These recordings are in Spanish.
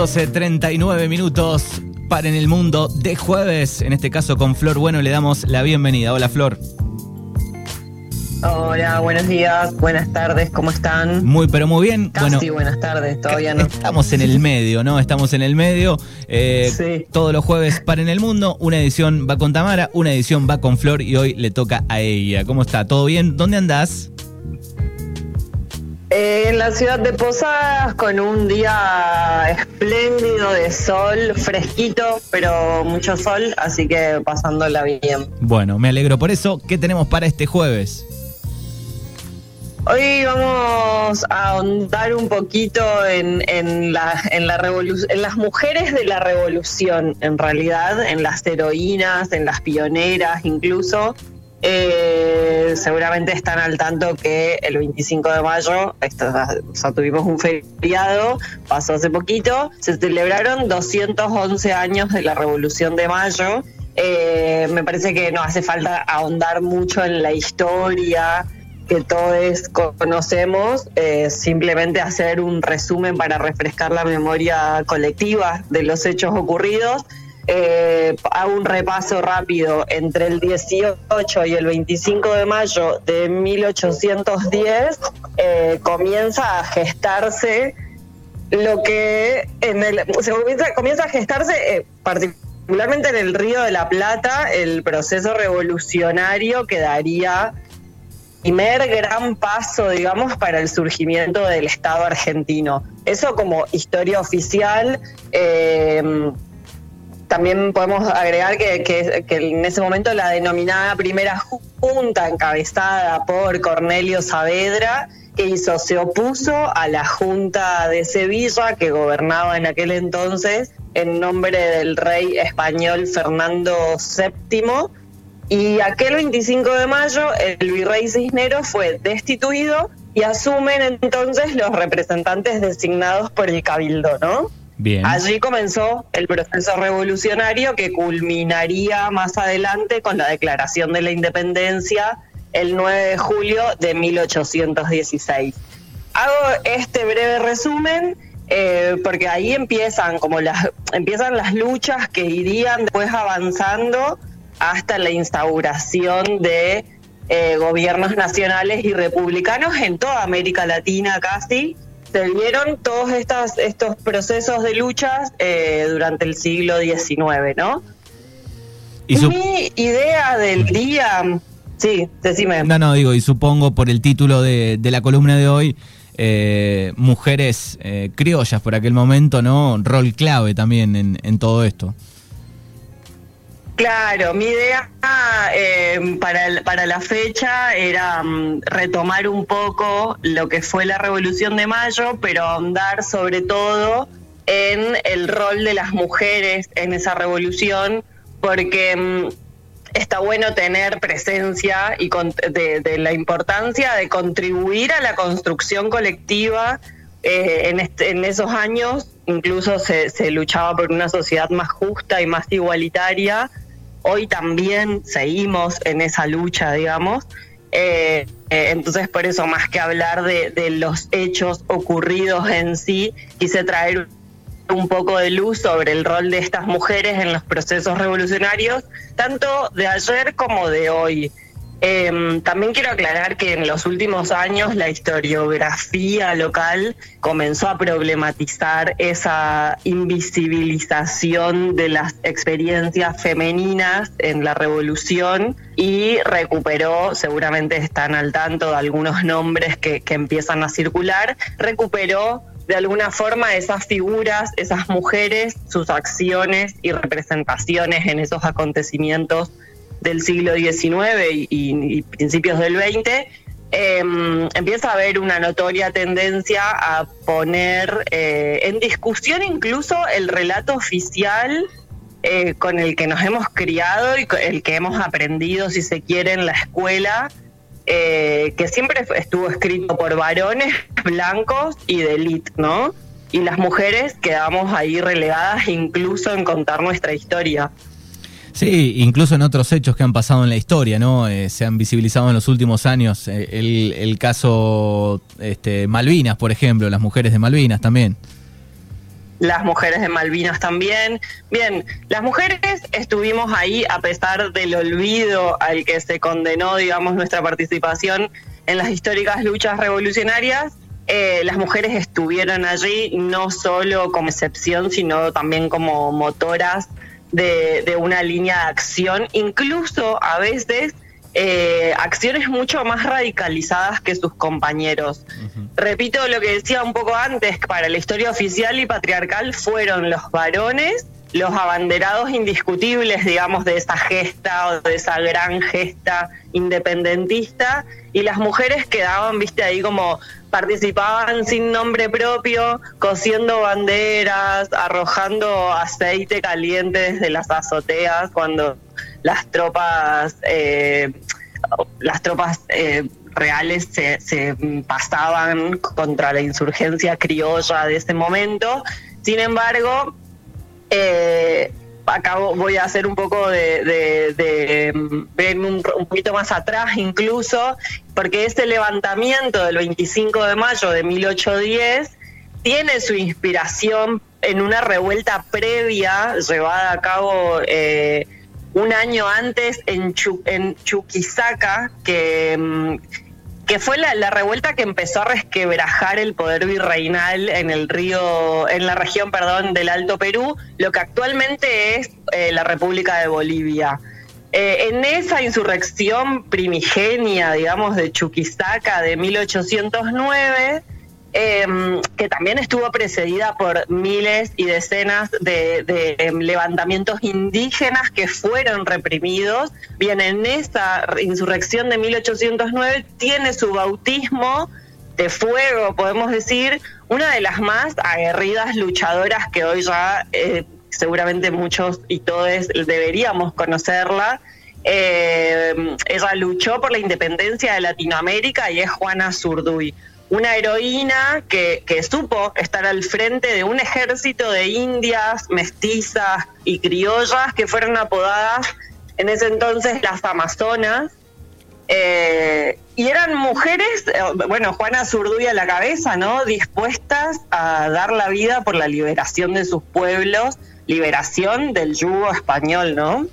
12.39 minutos para en el mundo de jueves. En este caso con Flor Bueno le damos la bienvenida. Hola Flor. Hola, buenos días, buenas tardes, ¿cómo están? Muy, pero muy bien. Casi bueno, buenas tardes, todavía no. Estamos en el medio, ¿no? Estamos en el medio. Eh, sí. Todos los jueves para en el mundo. Una edición va con Tamara, una edición va con Flor y hoy le toca a ella. ¿Cómo está? ¿Todo bien? ¿Dónde andás? Eh, en la ciudad de Posadas, con un día espléndido de sol, fresquito, pero mucho sol, así que pasándola bien. Bueno, me alegro por eso. ¿Qué tenemos para este jueves? Hoy vamos a ahondar un poquito en, en, la, en, la en las mujeres de la revolución, en realidad, en las heroínas, en las pioneras incluso. Eh, seguramente están al tanto que el 25 de mayo, esto, tuvimos un feriado, pasó hace poquito, se celebraron 211 años de la Revolución de Mayo. Eh, me parece que no hace falta ahondar mucho en la historia que todos conocemos, eh, simplemente hacer un resumen para refrescar la memoria colectiva de los hechos ocurridos eh, hago un repaso rápido. Entre el 18 y el 25 de mayo de 1810 eh, comienza a gestarse lo que en el comienza, a gestarse eh, particularmente en el Río de la Plata el proceso revolucionario que daría primer gran paso, digamos, para el surgimiento del Estado argentino. Eso como historia oficial. Eh, también podemos agregar que, en ese momento la denominada primera junta encabezada por Cornelio Saavedra, que hizo, se opuso a la Junta de Sevilla que gobernaba en aquel entonces en nombre del rey español Fernando VII. Y aquel 25 de mayo el virrey Cisneros fue destituido y asumen entonces los representantes designados por el cabildo, ¿no? Allí comenzó el proceso revolucionario que culminaría más adelante con la declaración de la independencia el 9 de julio de 1816. Hago este breve resumen eh, porque ahí empiezan como las empiezan las luchas que irían después avanzando hasta la instauración de eh, gobiernos nacionales y republicanos en toda América Latina casi se vieron todos estas, estos procesos de luchas eh, durante el siglo XIX, ¿no? ¿Y Mi idea del día... Sí, decime. No, no, digo, y supongo por el título de, la columna de hoy, eh, mujeres eh, criollas por aquel momento, ¿no? Rol clave también en, en todo esto. Claro, mi idea eh, para, para la fecha era mm, retomar un poco lo que fue la Revolución de Mayo, pero ahondar sobre todo en el rol de las mujeres en esa revolución, porque mm, está bueno tener presencia y de, la importancia de contribuir a la construcción colectiva. Eh, en, en esos años incluso se, se luchaba por una sociedad más justa y más igualitaria hoy también seguimos en esa lucha, digamos. Eh, eh, entonces, por eso, más que hablar de, los hechos ocurridos en sí, quise traer un poco de luz sobre el rol de estas mujeres en los procesos revolucionarios, tanto de ayer como de hoy. Em, también quiero aclarar que en los últimos años la historiografía local comenzó a problematizar esa invisibilización de las experiencias femeninas en la revolución y recuperó, seguramente están al tanto de algunos nombres que, que empiezan a circular, recuperó de alguna forma esas figuras, esas mujeres, sus acciones y representaciones en esos acontecimientos del siglo XIX y, principios del XX, em, empieza a haber una notoria tendencia a poner eh, en discusión incluso el relato oficial eh, con el que nos hemos criado y el que hemos aprendido, si se quiere, en la escuela, eh, que siempre estuvo escrito por varones blancos y de élite, ¿no? Y las mujeres quedamos ahí relegadas incluso en contar nuestra historia. Sí, incluso en otros hechos que han pasado en la historia, ¿no? Eh, se han visibilizado en los últimos años eh, el, caso este, Malvinas, por ejemplo, las mujeres de Malvinas también. las mujeres de Malvinas también. Bien, las mujeres estuvimos ahí a pesar del olvido al que se condenó, digamos, nuestra participación en las históricas luchas revolucionarias. Eh, las mujeres estuvieron allí no solo como excepción, sino también como motoras de, de una línea de acción, incluso a veces eh, acciones mucho más radicalizadas que sus compañeros. Repito lo que decía un poco antes, para la historia oficial y patriarcal fueron los varones los abanderados indiscutibles, digamos, de esa gesta o de esa gran gesta independentista, y las mujeres quedaban, viste, ahí como participaban sin nombre propio, cosiendo banderas, arrojando aceite caliente desde las azoteas cuando las tropas, eh, las tropas eh, reales se, se, pasaban contra la insurgencia criolla de ese momento. Sin embargo, eh, acabo, voy a hacer un poco de, de, ver un, poquito más atrás incluso, porque ese levantamiento del 25 de mayo de 1810 tiene su inspiración en una revuelta previa llevada a cabo eh, un año antes en, en Chuquisaca, que, mm, que fue la, revuelta que empezó a resquebrajar el poder virreinal en el río, en la región, perdón, del Alto Perú, lo que actualmente es eh, la República de Bolivia. Eh, en esa insurrección primigenia, digamos, de Chuquisaca de 1809, Em, que también estuvo precedida por miles y decenas de, em, levantamientos indígenas que fueron reprimidos. Bien, en esta insurrección de 1809 tiene su bautismo de fuego, podemos decir, una de las más aguerridas luchadoras que hoy ya eh, seguramente muchos y todos deberíamos conocerla. Eh, ella luchó por la independencia de Latinoamérica y es Juana Zurduy una heroína que, supo estar al frente de un ejército de indias, mestizas y criollas que fueron apodadas en ese entonces las Amazonas. Eh, y eran mujeres, eh, bueno, Juana Zurduy a la cabeza, ¿no? Dispuestas a dar la vida por la liberación de sus pueblos, liberación del yugo español, ¿no?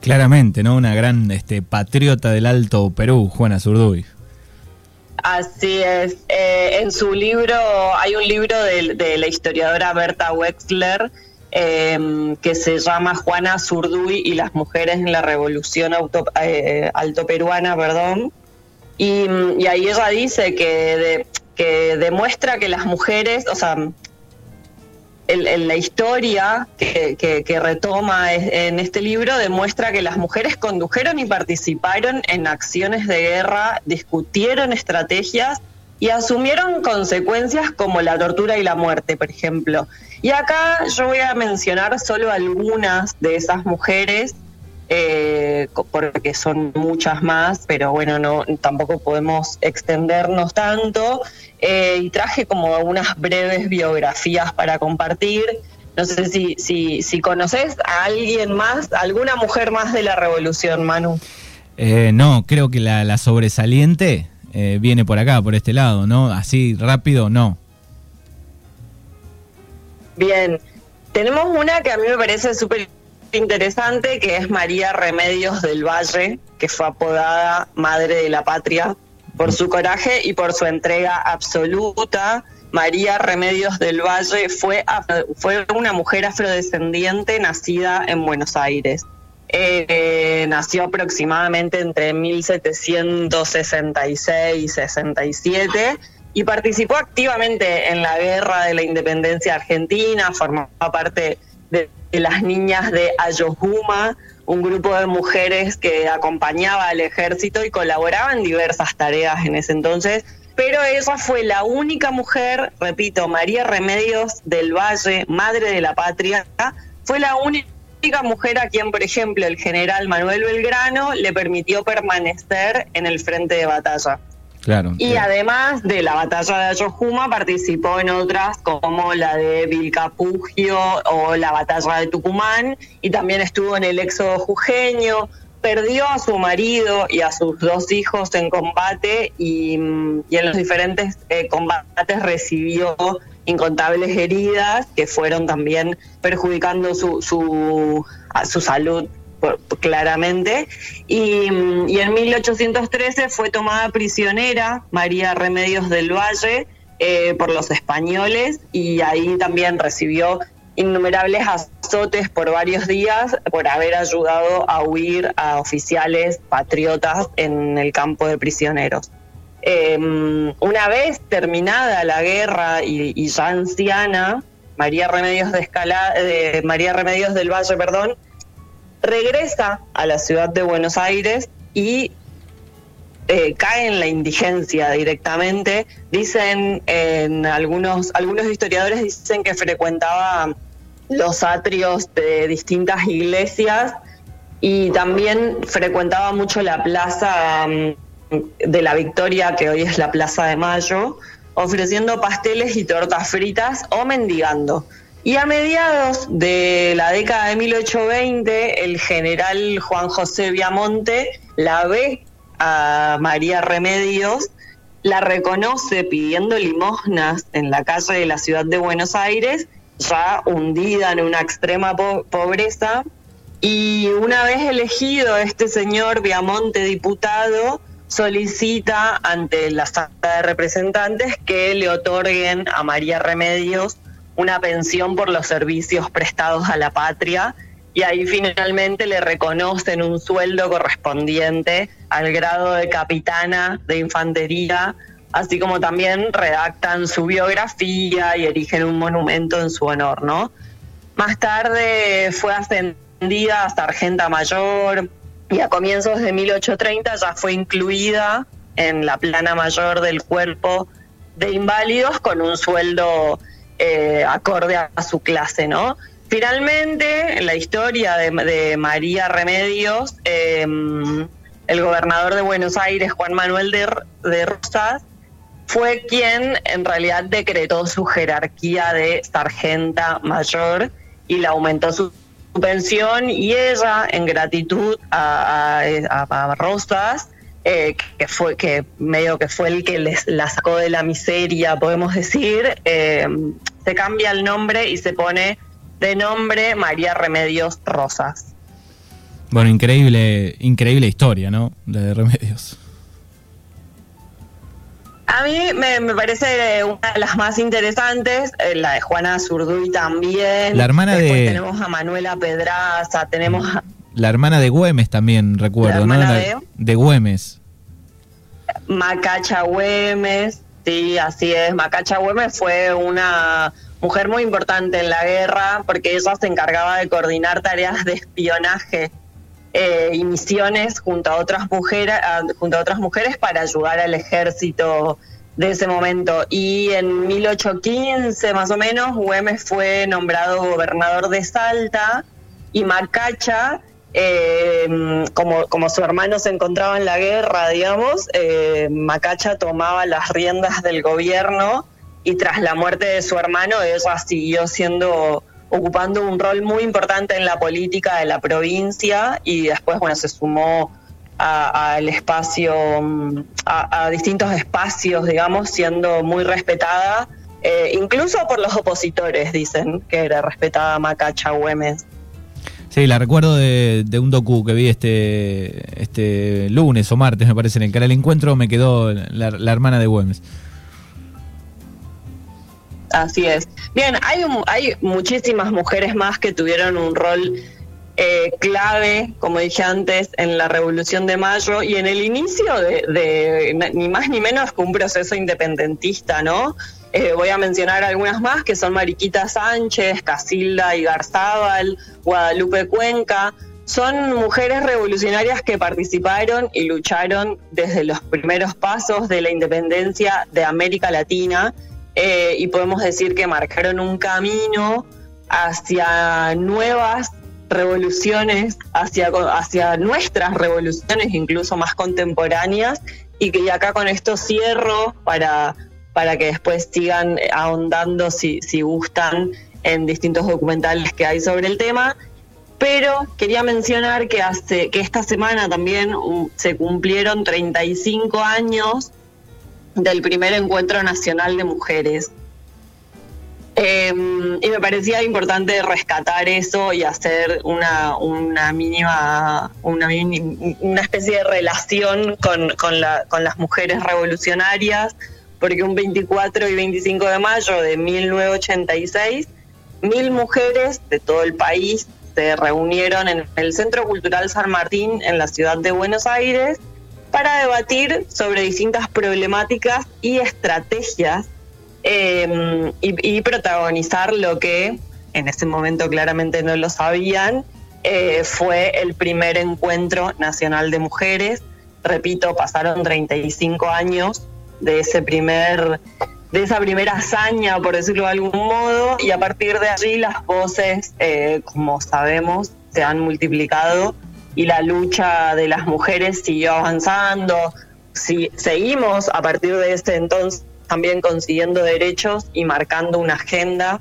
Claramente, ¿no? Una gran este, patriota del Alto Perú, Juana Zurduy. Así es. Eh, en su libro, hay un libro de, la historiadora Berta Wexler em, que se llama Juana Zurduy y las mujeres en la revolución auto, eh, altoperuana, perdón. Y, ahí ella dice que, que demuestra que las mujeres, o sea, la historia que, retoma en este libro demuestra que las mujeres condujeron y participaron en acciones de guerra, discutieron estrategias y asumieron consecuencias como la tortura y la muerte, por ejemplo. Y acá yo voy a mencionar solo algunas de esas mujeres eh, porque son muchas más, pero bueno, no tampoco podemos extendernos tanto. Eh, y traje como unas breves biografías para compartir. No sé si, si, si conoces a alguien más, alguna mujer más de la revolución, Manu. Eh, no, creo que la, la sobresaliente viene por acá, por este lado, ¿no? Así rápido, no. Bien, tenemos una que a mí me parece súper interesante que es María Remedios del Valle, que fue apodada Madre de la Patria por su coraje y por su entrega absoluta. María Remedios del Valle fue, fue una mujer afrodescendiente nacida en Buenos Aires. Eh, nació aproximadamente entre 1766 y 67 y participó activamente en la guerra de la independencia argentina, formaba parte de las niñas de Ayohuma, un grupo de mujeres que acompañaba al ejército y colaboraba en diversas tareas en ese entonces. Pero ella fue la única mujer, repito, María Remedios del Valle, madre de la patria, fue la única mujer a quien, por ejemplo, el general Manuel Belgrano le permitió permanecer en el frente de batalla y además de la batalla de Ayohuma participó en otras como la de Vilcapugio o la batalla de Tucumán y también estuvo en el éxodo jujeño. perdió a su marido y a sus dos hijos en combate y, en los diferentes eh, combates recibió incontables heridas que fueron también perjudicando su, su, su salud claramente. Y, en 1813 fue tomada prisionera María Remedios del Valle eh, por los españoles y ahí también recibió innumerables azotes por varios días por haber ayudado a huir a oficiales patriotas en el campo de prisioneros. Em, una vez terminada la guerra y, ya anciana, María Remedios de Escala, de María Remedios del Valle, perdón, regresa a la ciudad de Buenos Aires y eh, cae en la indigencia directamente. Dicen en algunos algunos historiadores dicen que frecuentaba los atrios de distintas iglesias y también frecuentaba mucho la plaza mm, de la Victoria, que hoy es la Plaza de Mayo, ofreciendo pasteles y tortas fritas o mendigando. Y a mediados de la década de 1820, el general Juan José Viamonte la ve a María Remedios, la reconoce pidiendo limosnas en la calle de la ciudad de Buenos Aires ya hundida en una extrema pobreza. Y una vez elegido este señor Viamonte diputado, solicita ante la sala de representantes que le otorguen a María Remedios una pensión por los servicios prestados a la patria y ahí finalmente le reconocen un sueldo correspondiente al grado de capitana de infantería así como también redactan su biografía y erigen un monumento en su honor, ¿no? Más tarde fue ascendida a sargenta mayor y a comienzos de 1830 ya fue incluida en la plana mayor del cuerpo de inválidos con un sueldo eh, acorde a su clase, ¿no? Finalmente, en la historia de, María Remedios, em, el gobernador de Buenos Aires, Juan Manuel de, de Rosas, fue quien en realidad decretó su jerarquía de sargenta mayor y le aumentó su pensión y ella en gratitud a, Rosas eh, que fue que medio que fue el que les la sacó de la miseria podemos decir eh, se cambia el nombre y se pone de nombre María Remedios Rosas bueno increíble increíble historia no de Remedios a mí me, parece una de las más interesantes, eh, la de Juana Zurduy también. La hermana de. Tenemos a Manuela Pedraza, tenemos a... La hermana de Güemes también, recuerdo, ¿no? de... de Güemes. Macacha Güemes, sí, así es. Macacha Güemes fue una mujer muy importante en la guerra porque ella se encargaba de coordinar tareas de espionaje eh, y misiones junto a otras mujeres, junto a otras mujeres para ayudar al ejército de ese momento. Y en 1815 más o menos, Güemes fue nombrado gobernador de Salta y Macacha, eh, como, como su hermano se encontraba en la guerra, digamos, eh, Macacha tomaba las riendas del gobierno y tras la muerte de su hermano ella siguió siendo ocupando un rol muy importante en la política de la provincia y después, bueno, se sumó al espacio, mm, a, distintos espacios, digamos, siendo muy respetada, eh, incluso por los opositores, dicen que era respetada Macacha Güemes. Sí, la recuerdo de, un docu que vi este, este lunes o martes, me parece, en el canal Encuentro, me quedó la, hermana de Güemes. Así es. Bien, hay, hay muchísimas mujeres más que tuvieron un rol eh, clave, como dije antes, en la Revolución de Mayo y en el inicio de, ni más ni menos que un proceso independentista, ¿no? Eh, voy a mencionar algunas más, que son Mariquita Sánchez, Casilda y Garzábal, Guadalupe Cuenca. Son mujeres revolucionarias que participaron y lucharon desde los primeros pasos de la independencia de América Latina eh, y podemos decir que marcaron un camino hacia nuevas revoluciones, hacia, hacia nuestras revoluciones incluso más contemporáneas y que acá con esto cierro para, para que después sigan ahondando si, si gustan en distintos documentales que hay sobre el tema. Pero quería mencionar que, hace, que esta semana también se cumplieron 35 años del primer encuentro nacional de mujeres. Em, y me parecía importante rescatar eso y hacer una, una mínima, una, una especie de relación con, con, la, con las mujeres revolucionarias, porque un 24 y 25 de mayo de 1986, mil mujeres de todo el país se reunieron en el Centro Cultural San Martín en la ciudad de Buenos Aires para debatir sobre distintas problemáticas y estrategias Em, y, protagonizar lo que en ese momento claramente no lo sabían, eh, fue el primer encuentro nacional de mujeres. Repito, pasaron 35 años de ese primer de esa primera hazaña, por decirlo de algún modo, y a partir de allí las voces, eh, como sabemos, se han multiplicado y la lucha de las mujeres siguió avanzando. Si, seguimos a partir de ese entonces también consiguiendo derechos y marcando una agenda,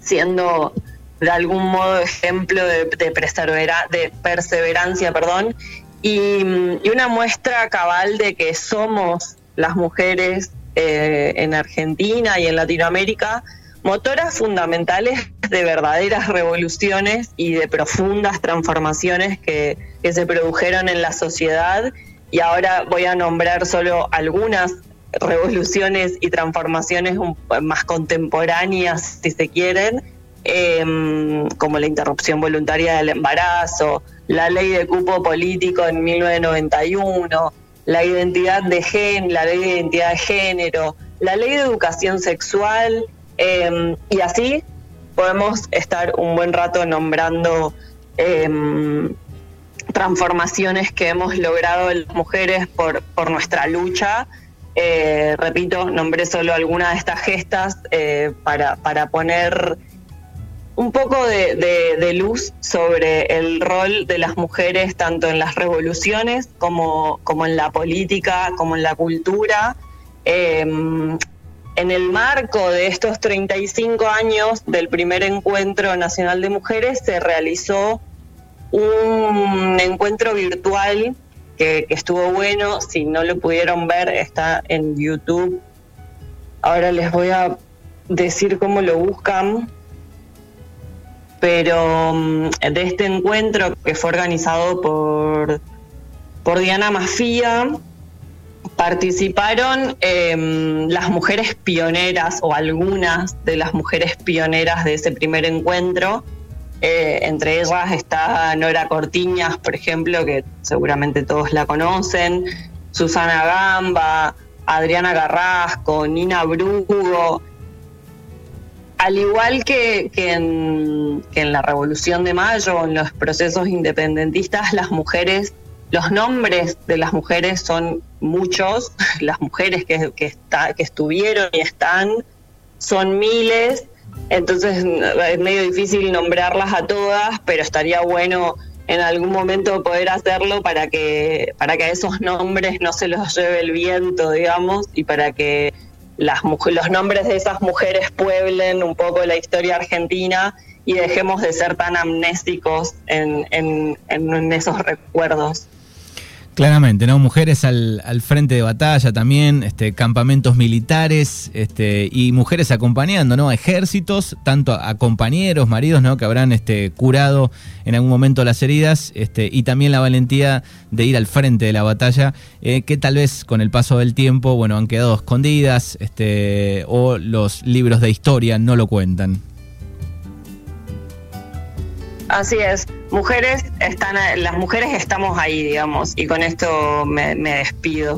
siendo de algún modo ejemplo de, de perseverancia perdón, y, una muestra cabal de que somos las mujeres eh, en Argentina y en Latinoamérica motoras fundamentales de verdaderas revoluciones y de profundas transformaciones que, que se produjeron en la sociedad. Y ahora voy a nombrar solo algunas revoluciones y transformaciones más contemporáneas, si se quieren, em, como la interrupción voluntaria del embarazo, la ley de cupo político en 1991, la identidad de gen, la ley de identidad de género, la ley de educación sexual, em, y así podemos estar un buen rato nombrando em, transformaciones que hemos logrado las mujeres por, por nuestra lucha. Eh, repito, nombré solo algunas de estas gestas eh, para, para poner un poco de, luz sobre el rol de las mujeres tanto en las revoluciones como, como en la política, como en la cultura. Em, en el marco de estos 35 años del primer encuentro nacional de mujeres se realizó un encuentro virtual que, estuvo bueno. Si no lo pudieron ver, está en YouTube. Ahora les voy a decir cómo lo buscan. Pero mm, de este encuentro que fue organizado por, por Diana Mafía, participaron em, las mujeres pioneras o algunas de las mujeres pioneras de ese primer encuentro eh, entre ellas está Nora Cortiñas, por ejemplo, que seguramente todos la conocen, Susana Gamba, Adriana Garrasco, Nina Brugo. Al igual que, en, la Revolución de Mayo, en los procesos independentistas, las mujeres, los nombres de las mujeres son muchos, las mujeres que, que estuvieron y están son miles. Entonces es medio difícil nombrarlas a todas, pero estaría bueno en algún momento poder hacerlo para que, para que a esos nombres no se los lleve el viento, digamos, y para que las, los nombres de esas mujeres pueblen un poco la historia argentina y dejemos de ser tan amnésticos en, en esos recuerdos. Claramente, ¿no? Mujeres al, al, frente de batalla también, este, campamentos militares este, y mujeres acompañando, ¿no? Ejércitos, tanto a, compañeros, maridos, ¿no? Que habrán este, curado en algún momento las heridas este, y también la valentía de ir al frente de la batalla, eh, que tal vez con el paso del tiempo, bueno, han quedado escondidas este, o los libros de historia no lo cuentan. Así es. Mujeres están, las mujeres estamos ahí, digamos, y con esto me, me despido.